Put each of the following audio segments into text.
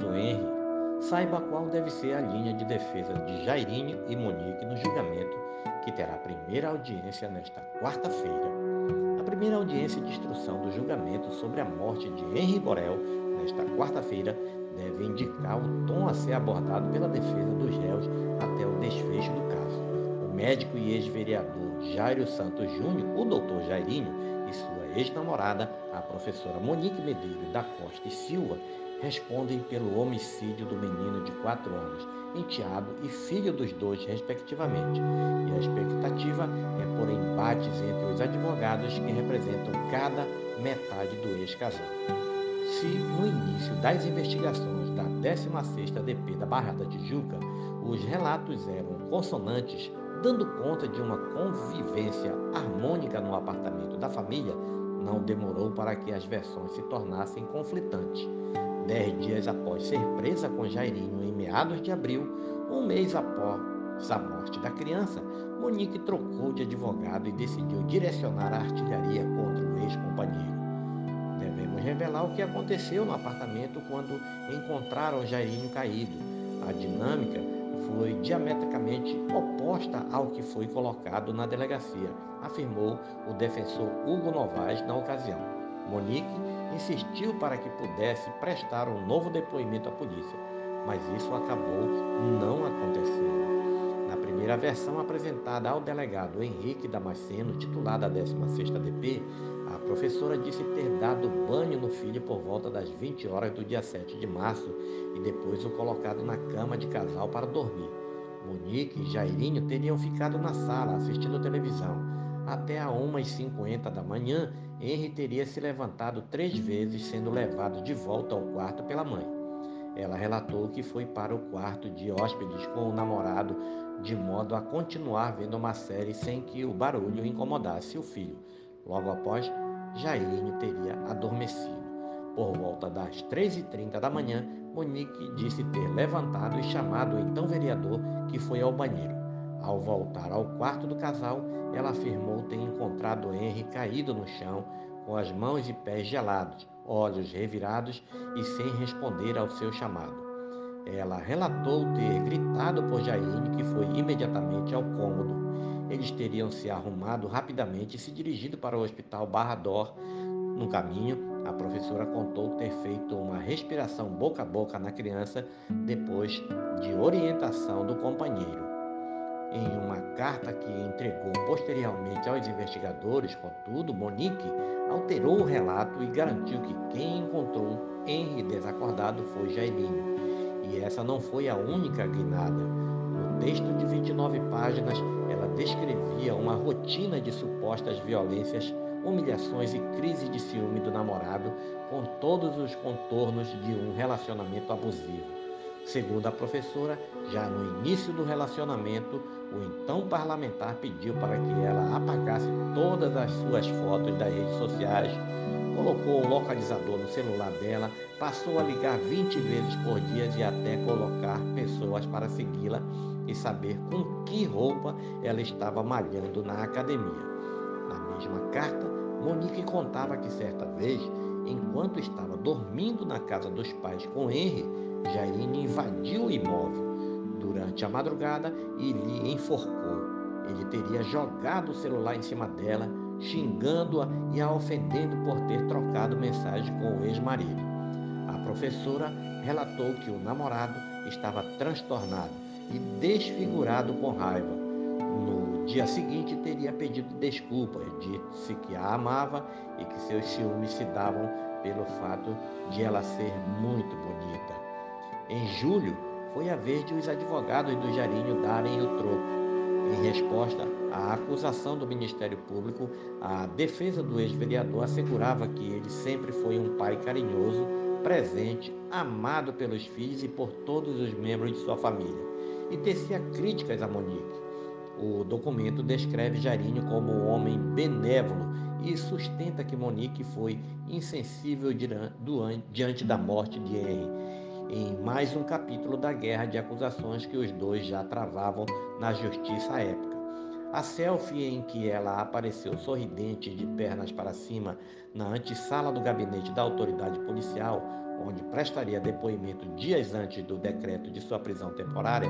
caso Henry, saiba qual deve ser a linha de defesa de Jairinho e Monique no julgamento que terá primeira audiência nesta quarta-feira. A primeira audiência de instrução do julgamento sobre a morte de Henry Borel, nesta quarta-feira, deve indicar o tom a ser abordado pela defesa dos réus até o desfecho do caso. O médico e ex-vereador Jairo Santos Júnior, o doutor Jairinho, e sua ex-namorada, a professora Monique Medeiros da Costa e Silva, respondem pelo homicídio do menino de 4 anos, enteado e filho dos dois, respectivamente. E a expectativa é por embates entre os advogados que representam cada metade do ex-casal. Se no início das investigações da 16ª DP da Barra da Tijuca, os relatos eram consonantes, dando conta de uma convivência harmônica no apartamento da família, não demorou para que as versões se tornassem conflitantes. Dez dias após ser presa com Jairinho em meados de abril, um mês após a morte da criança, Monique trocou de advogado e decidiu direcionar a artilharia contra o ex-companheiro. Devemos revelar o que aconteceu no apartamento quando encontraram Jairinho caído. A dinâmica foi diametricamente oposta ao que foi colocado na delegacia, afirmou o defensor Hugo Novaes na ocasião. Monique insistiu para que pudesse prestar um novo depoimento à polícia, mas isso acabou não acontecendo. Na primeira versão apresentada ao delegado Henrique Damasceno, titular da 16ª DP, a professora disse ter dado banho no filho por volta das 20 horas do dia 7 de março e depois o colocado na cama de casal para dormir. Monique e Jairinho teriam ficado na sala assistindo televisão. Até a 1h50 da manhã, Henry teria se levantado três vezes, sendo levado de volta ao quarto pela mãe. Ela relatou que foi para o quarto de hóspedes com o namorado, de modo a continuar vendo uma série sem que o barulho incomodasse o filho. Logo após, Jairinho teria adormecido. Por volta das 3h30 da manhã, Monique disse ter levantado e chamado o então vereador, que foi ao banheiro. Ao voltar ao quarto do casal, ela afirmou ter encontrado Henry caído no chão, com as mãos e pés gelados, olhos revirados e sem responder ao seu chamado. Ela relatou ter gritado por Jaine, que foi imediatamente ao cômodo. Eles teriam se arrumado rapidamente e se dirigido para o hospital Barra Dor. No caminho, a professora contou ter feito uma respiração boca a boca na criança depois de orientação do companheiro. Em uma carta que entregou posteriormente aos investigadores, contudo, Monique alterou o relato e garantiu que quem encontrou Henry desacordado foi Jairinho. E essa não foi a única guinada. No texto de 29 páginas, ela descrevia uma rotina de supostas violências, humilhações e crise de ciúme do namorado, com todos os contornos de um relacionamento abusivo. Segundo a professora, já no início do relacionamento, o então parlamentar pediu para que ela apagasse todas as suas fotos das redes sociais, colocou o localizador no celular dela, passou a ligar 20 vezes por dia e até colocar pessoas para segui-la e saber com que roupa ela estava malhando na academia. Na mesma carta, Monique contava que certa vez, enquanto estava dormindo na casa dos pais com Henry, Jaine invadiu o imóvel durante a madrugada e lhe enforcou. Ele teria jogado o celular em cima dela, xingando-a e a ofendendo por ter trocado mensagem com o ex-marido. A professora relatou que o namorado estava transtornado e desfigurado com raiva. No dia seguinte, teria pedido desculpas, disse que a amava e que seus ciúmes se davam pelo fato de ela ser muito bonita. Em julho, foi a vez de os advogados do Jarinho darem o troco. Em resposta à acusação do Ministério Público, a defesa do ex-vereador assegurava que ele sempre foi um pai carinhoso, presente, amado pelos filhos e por todos os membros de sua família, e tecia críticas a Monique. O documento descreve Jarinho como um homem benévolo e sustenta que Monique foi insensível diante da morte de Henry em mais um capítulo da guerra de acusações que os dois já travavam na justiça à época. A selfie em que ela apareceu sorridente de pernas para cima na antessala do gabinete da autoridade policial, onde prestaria depoimento dias antes do decreto de sua prisão temporária,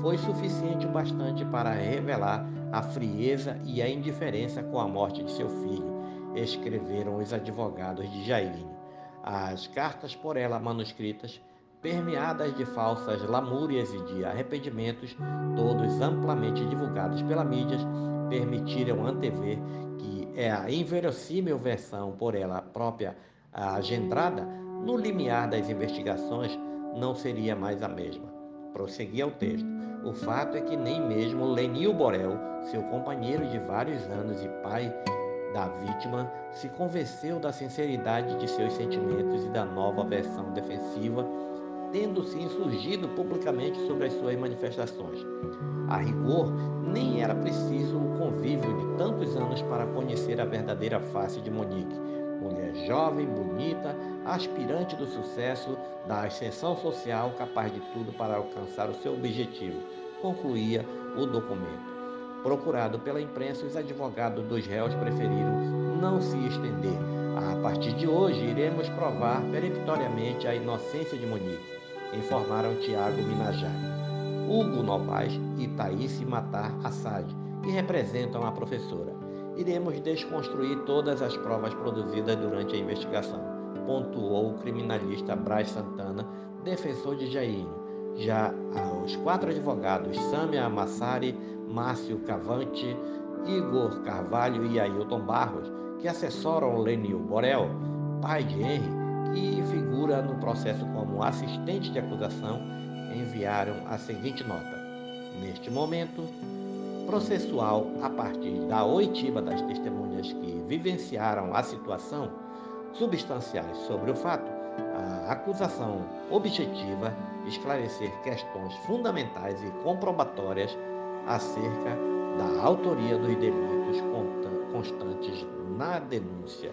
foi suficiente o bastante para revelar a frieza e a indiferença com a morte de seu filho, escreveram os advogados de Jairinho. As cartas por ela manuscritas, permeadas de falsas lamúrias e de arrependimentos, todos amplamente divulgados pela mídia, permitiram antever que é a inverossímil versão por ela própria agendrada no limiar das investigações não seria mais a mesma. Prosseguia o texto. O fato é que nem mesmo Lenil Borel, seu companheiro de vários anos e pai da vítima, se convenceu da sinceridade de seus sentimentos e da nova versão defensiva, tendo se insurgido publicamente sobre as suas manifestações. A rigor, nem era preciso o convívio de tantos anos para conhecer a verdadeira face de Monique mulher jovem, bonita, aspirante do sucesso, da ascensão social, capaz de tudo para alcançar o seu objetivo, concluía o documento. Procurado pela imprensa, os advogados dos réus preferiram não se estender. A partir de hoje, iremos provar peremptoriamente a inocência de Monique, informaram Tiago Minajari. Hugo Novaes e Thaís Matar Assad, que representam a professora iremos desconstruir todas as provas produzidas durante a investigação, pontuou o criminalista Braz Santana, defensor de Jairinho. Já os quatro advogados, Samia Amassari, Márcio Cavante, Igor Carvalho e Ailton Barros, que assessoram Lenil Borel, pai de Henry, que figura no processo como assistente de acusação, enviaram a seguinte nota. Neste momento, processual a partir da oitiva das testemunhas que vivenciaram a situação substanciais sobre o fato, a acusação objetiva esclarecer questões fundamentais e comprobatórias acerca da autoria dos delitos constantes na denúncia.